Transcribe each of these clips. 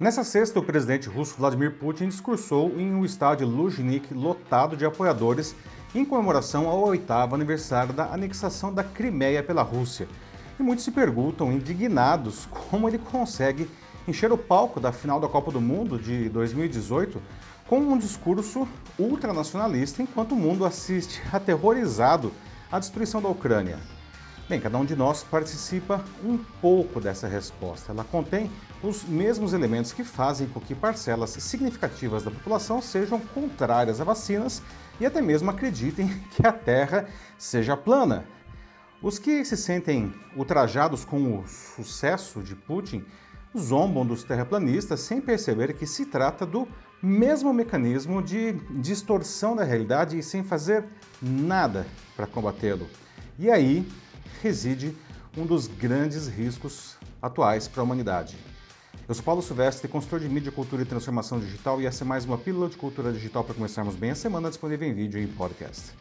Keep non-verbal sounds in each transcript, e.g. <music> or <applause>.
Nessa sexta, o presidente russo Vladimir Putin discursou em um estádio Luzhniki lotado de apoiadores em comemoração ao oitavo aniversário da anexação da Crimeia pela Rússia. E muitos se perguntam, indignados, <laughs> como ele consegue encher o palco da final da Copa do Mundo de 2018 com um discurso ultranacionalista enquanto o mundo assiste <laughs> aterrorizado à destruição da Ucrânia. Bem, cada um de nós participa um pouco dessa resposta. Ela contém os mesmos elementos que fazem com que parcelas significativas da população sejam contrárias a vacinas e até mesmo acreditem <laughs> que a Terra seja plana. Os que se sentem ultrajados com o sucesso de Putin zombam dos terraplanistas sem perceber que se trata do mesmo mecanismo de distorção da realidade e sem fazer nada para combatê-lo. E aí reside um dos grandes riscos atuais para a humanidade. Eu sou Paulo Silvestre, consultor de mídia, cultura e transformação digital, e essa é mais uma pílula de cultura digital para começarmos bem a semana, disponível em vídeo e em podcast.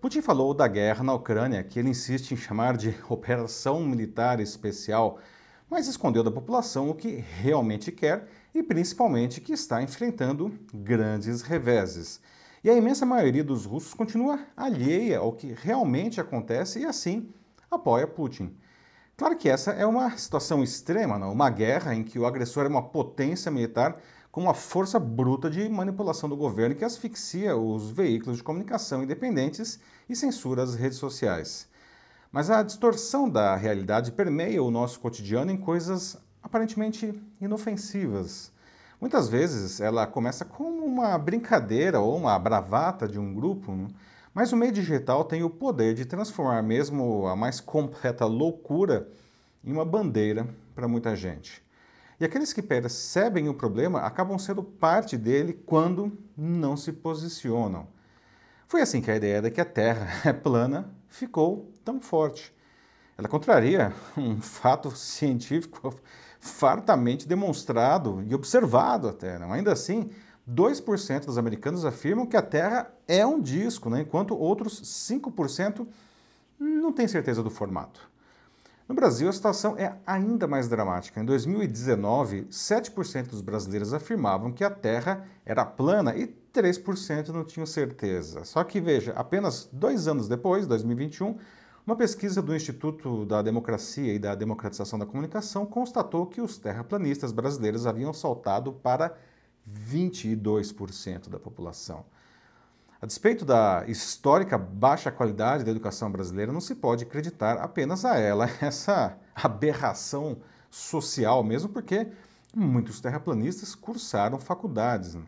Putin falou da guerra na Ucrânia, que ele insiste em chamar de <laughs> operação militar especial, mas escondeu da população o que realmente quer e principalmente que está enfrentando grandes reveses. E a imensa maioria dos russos continua alheia ao que realmente acontece e assim apoia Putin. Claro que essa é uma situação extrema, não? uma guerra em que o agressor é uma potência militar com uma força bruta de manipulação do governo que asfixia os veículos de comunicação independentes e censura as redes sociais. Mas a distorção da realidade permeia o nosso cotidiano em coisas aparentemente inofensivas. Muitas vezes ela começa como uma brincadeira ou uma bravata de um grupo, né? Mas o meio digital tem o poder de transformar mesmo a mais completa loucura em uma bandeira para muita gente. E aqueles que percebem o problema acabam sendo parte dele quando não se posicionam. Foi assim que a ideia de que a Terra <laughs> é plana ficou tão forte. Ela contraria <laughs> um fato científico fartamente demonstrado e observado até. Não? Ainda assim, 2% dos americanos afirmam que a Terra é um disco, né? enquanto outros 5% não têm certeza do formato. No Brasil, a situação é ainda mais dramática. Em 2019, 7% dos brasileiros afirmavam que a Terra era plana e 3% não tinham certeza. Só que, veja, apenas dois anos depois, 2021, uma pesquisa do Instituto da Democracia e da Democratização da Comunicação constatou que os terraplanistas brasileiros haviam saltado para 22% da população. A despeito da histórica baixa qualidade da educação brasileira, não se pode acreditar apenas a ela <laughs> essa aberração social, mesmo porque muitos terraplanistas cursaram faculdades. Né?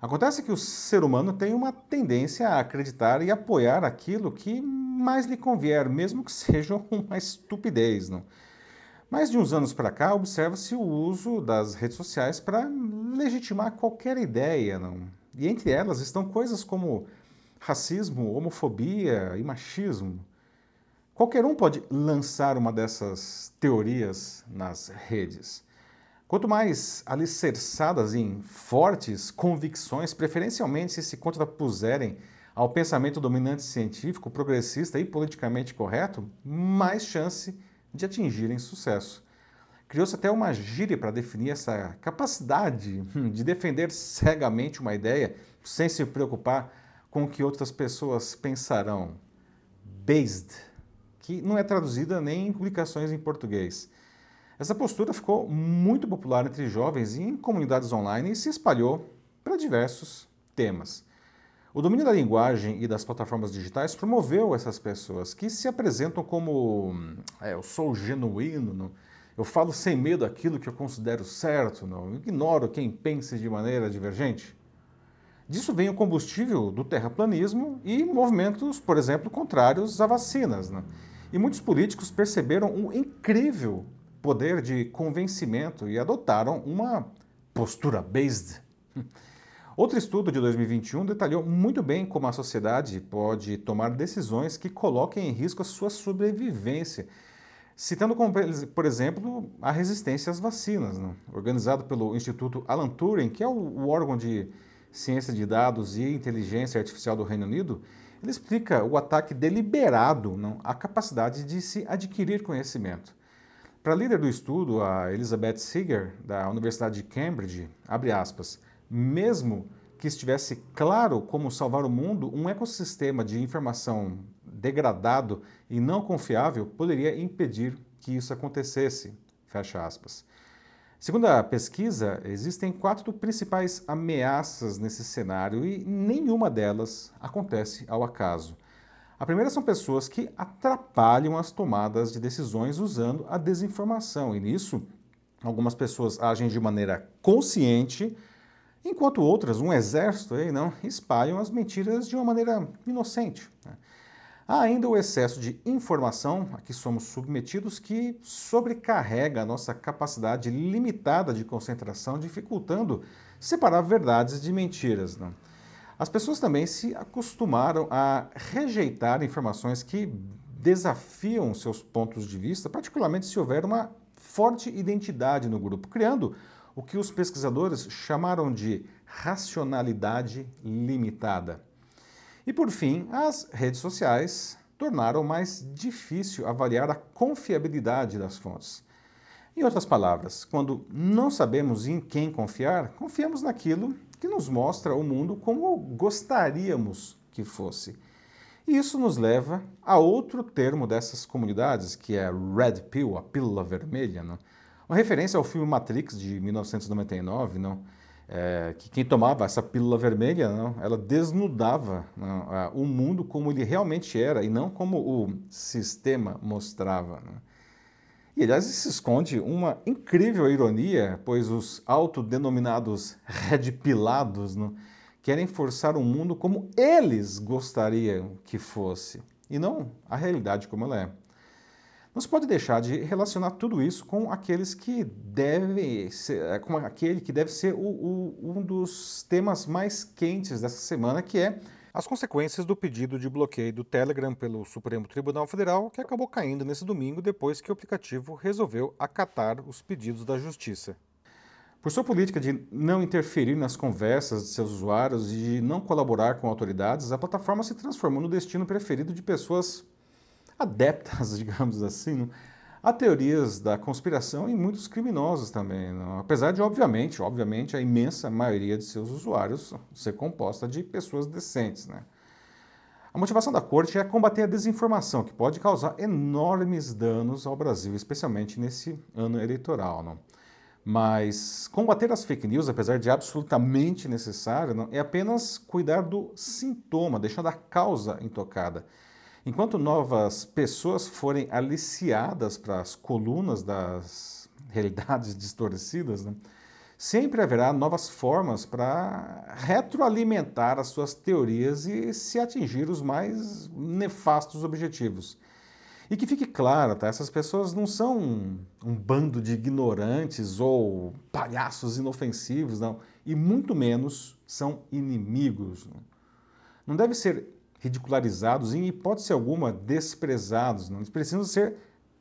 Acontece que o ser humano tem uma tendência a acreditar e apoiar aquilo que mais lhe convier, mesmo que <laughs> seja uma estupidez. Não? Mais de uns anos para cá, observa-se o uso das redes sociais para legitimar qualquer ideia. Não? E entre elas estão coisas como racismo, homofobia e machismo. Qualquer um pode lançar uma dessas teorias nas redes. Quanto mais alicerçadas em fortes convicções, preferencialmente se se contrapuserem ao pensamento dominante científico, progressista e politicamente correto, mais chance de atingirem sucesso. Criou-se até uma gíria para definir essa capacidade de defender cegamente uma ideia sem se preocupar com o que outras pessoas pensarão. Based, que não é traduzida nem em publicações em português. Essa postura ficou muito popular entre jovens e em comunidades online e se espalhou para diversos temas. O domínio da linguagem e das plataformas digitais promoveu essas pessoas que se apresentam como é, eu sou genuíno, não? eu falo sem medo aquilo que eu considero certo, não ignoro quem pense de maneira divergente. Disso vem o combustível do terraplanismo e movimentos, por exemplo, contrários a vacinas. Né? E muitos políticos perceberam um incrível poder de convencimento e adotaram uma postura based. <laughs> Outro estudo de 2021 detalhou muito bem como a sociedade pode tomar decisões que coloquem em risco a sua sobrevivência, citando como, por exemplo, a resistência às vacinas, né? organizado pelo Instituto Alan Turing, que é o órgão de ciência de dados e inteligência artificial do Reino Unido, ele explica o ataque deliberado não, à capacidade de se adquirir conhecimento. Para a líder do estudo, a Elizabeth Seeger, da Universidade de Cambridge, abre aspas, mesmo que estivesse claro como salvar o mundo, um ecossistema de informação degradado e não confiável poderia impedir que isso acontecesse. Fecha aspas. Segundo a pesquisa, existem quatro principais ameaças nesse cenário e nenhuma delas acontece ao acaso. A primeira são pessoas que atrapalham as tomadas de decisões usando a desinformação, e nisso algumas pessoas agem de maneira consciente, enquanto outras, um exército aí, não, espalham as mentiras de uma maneira inocente. Né? Há ainda o excesso de informação a que somos submetidos que sobrecarrega a nossa capacidade limitada de concentração, dificultando separar verdades de mentiras. As pessoas também se acostumaram a rejeitar informações que desafiam seus pontos de vista, particularmente se houver uma forte identidade no grupo, criando o que os pesquisadores chamaram de racionalidade limitada. E por fim, as redes sociais tornaram mais difícil avaliar a confiabilidade das fontes. Em outras palavras, quando não sabemos em quem confiar, confiamos naquilo que nos mostra o mundo como gostaríamos que fosse. E isso nos leva a outro termo dessas comunidades, que é Red Pill, a pílula vermelha. Não? Uma referência ao filme Matrix de 1999, não? É, que quem tomava essa pílula vermelha, não, ela desnudava não, o mundo como ele realmente era e não como o sistema mostrava. Não. E, aliás, se esconde uma incrível ironia, pois os autodenominados red pilados não, querem forçar o mundo como eles gostariam que fosse, e não a realidade como ela é. Se pode deixar de relacionar tudo isso com aqueles que devem ser, é, com aquele que deve ser o, o, um dos temas mais quentes dessa semana, que é as consequências do pedido de bloqueio do Telegram pelo Supremo Tribunal Federal, que acabou caindo nesse domingo depois que o aplicativo resolveu acatar os pedidos da Justiça. Por sua política de não interferir nas conversas de seus usuários e de não colaborar com autoridades, a plataforma se transformou no destino preferido de pessoas adeptas, <laughs> digamos assim, Há teorias da conspiração e muitos criminosos também, não? apesar de, obviamente, obviamente, a imensa maioria de seus usuários ser composta de pessoas decentes. Né? A motivação da corte é combater a desinformação, que pode causar enormes danos ao Brasil, especialmente nesse ano eleitoral. Não? Mas combater as fake news, apesar de absolutamente necessário, não, é apenas cuidar do sintoma, deixando a causa intocada. Enquanto novas pessoas forem aliciadas para as colunas das <laughs> realidades distorcidas, né, sempre haverá novas formas para retroalimentar as suas teorias e se atingir os mais nefastos objetivos. E que fique claro, tá? essas pessoas não são um, um bando de ignorantes ou palhaços inofensivos, não. E muito menos são inimigos. Não, não deve ser ridicularizados, em hipótese alguma desprezados. Não? Eles precisam ser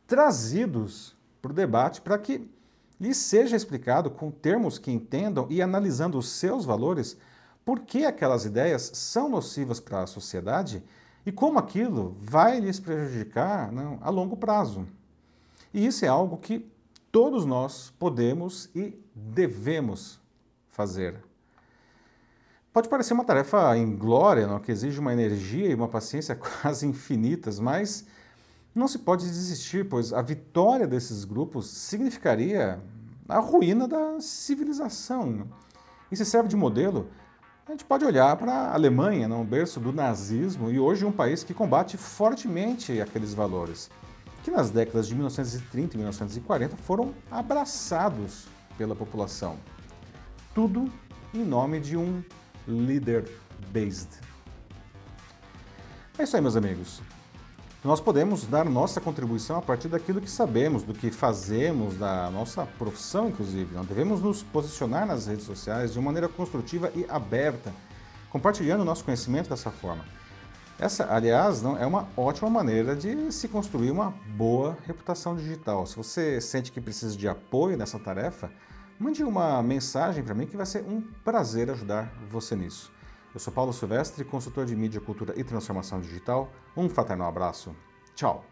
trazidos para o debate para que lhes seja explicado com termos que entendam e analisando os seus valores por que aquelas ideias são nocivas para a sociedade e como aquilo vai lhes prejudicar não, a longo prazo. E isso é algo que todos nós podemos e devemos fazer. Pode parecer uma tarefa inglória, não? que exige uma energia e uma paciência <laughs> quase infinitas, mas não se pode desistir, pois a vitória desses grupos significaria a ruína da civilização. E se serve de modelo, a gente pode olhar para a Alemanha, não? berço do nazismo, e hoje um país que combate fortemente aqueles valores, que nas décadas de 1930 e 1940 foram abraçados pela população. Tudo em nome de um leader-based. É isso aí, meus amigos. Nós podemos dar nossa contribuição a partir daquilo que sabemos, do que fazemos, da nossa profissão, inclusive. Devemos nos posicionar nas redes sociais de maneira construtiva e aberta, compartilhando nosso conhecimento dessa forma. Essa, aliás, não é uma ótima maneira de se construir uma boa reputação digital. Se você sente que precisa de apoio nessa tarefa, mande uma mensagem para mim que vai ser um prazer ajudar você nisso. Eu sou Paulo Silvestre, consultor de mídia, cultura e transformação digital. Um fraternal abraço. Tchau!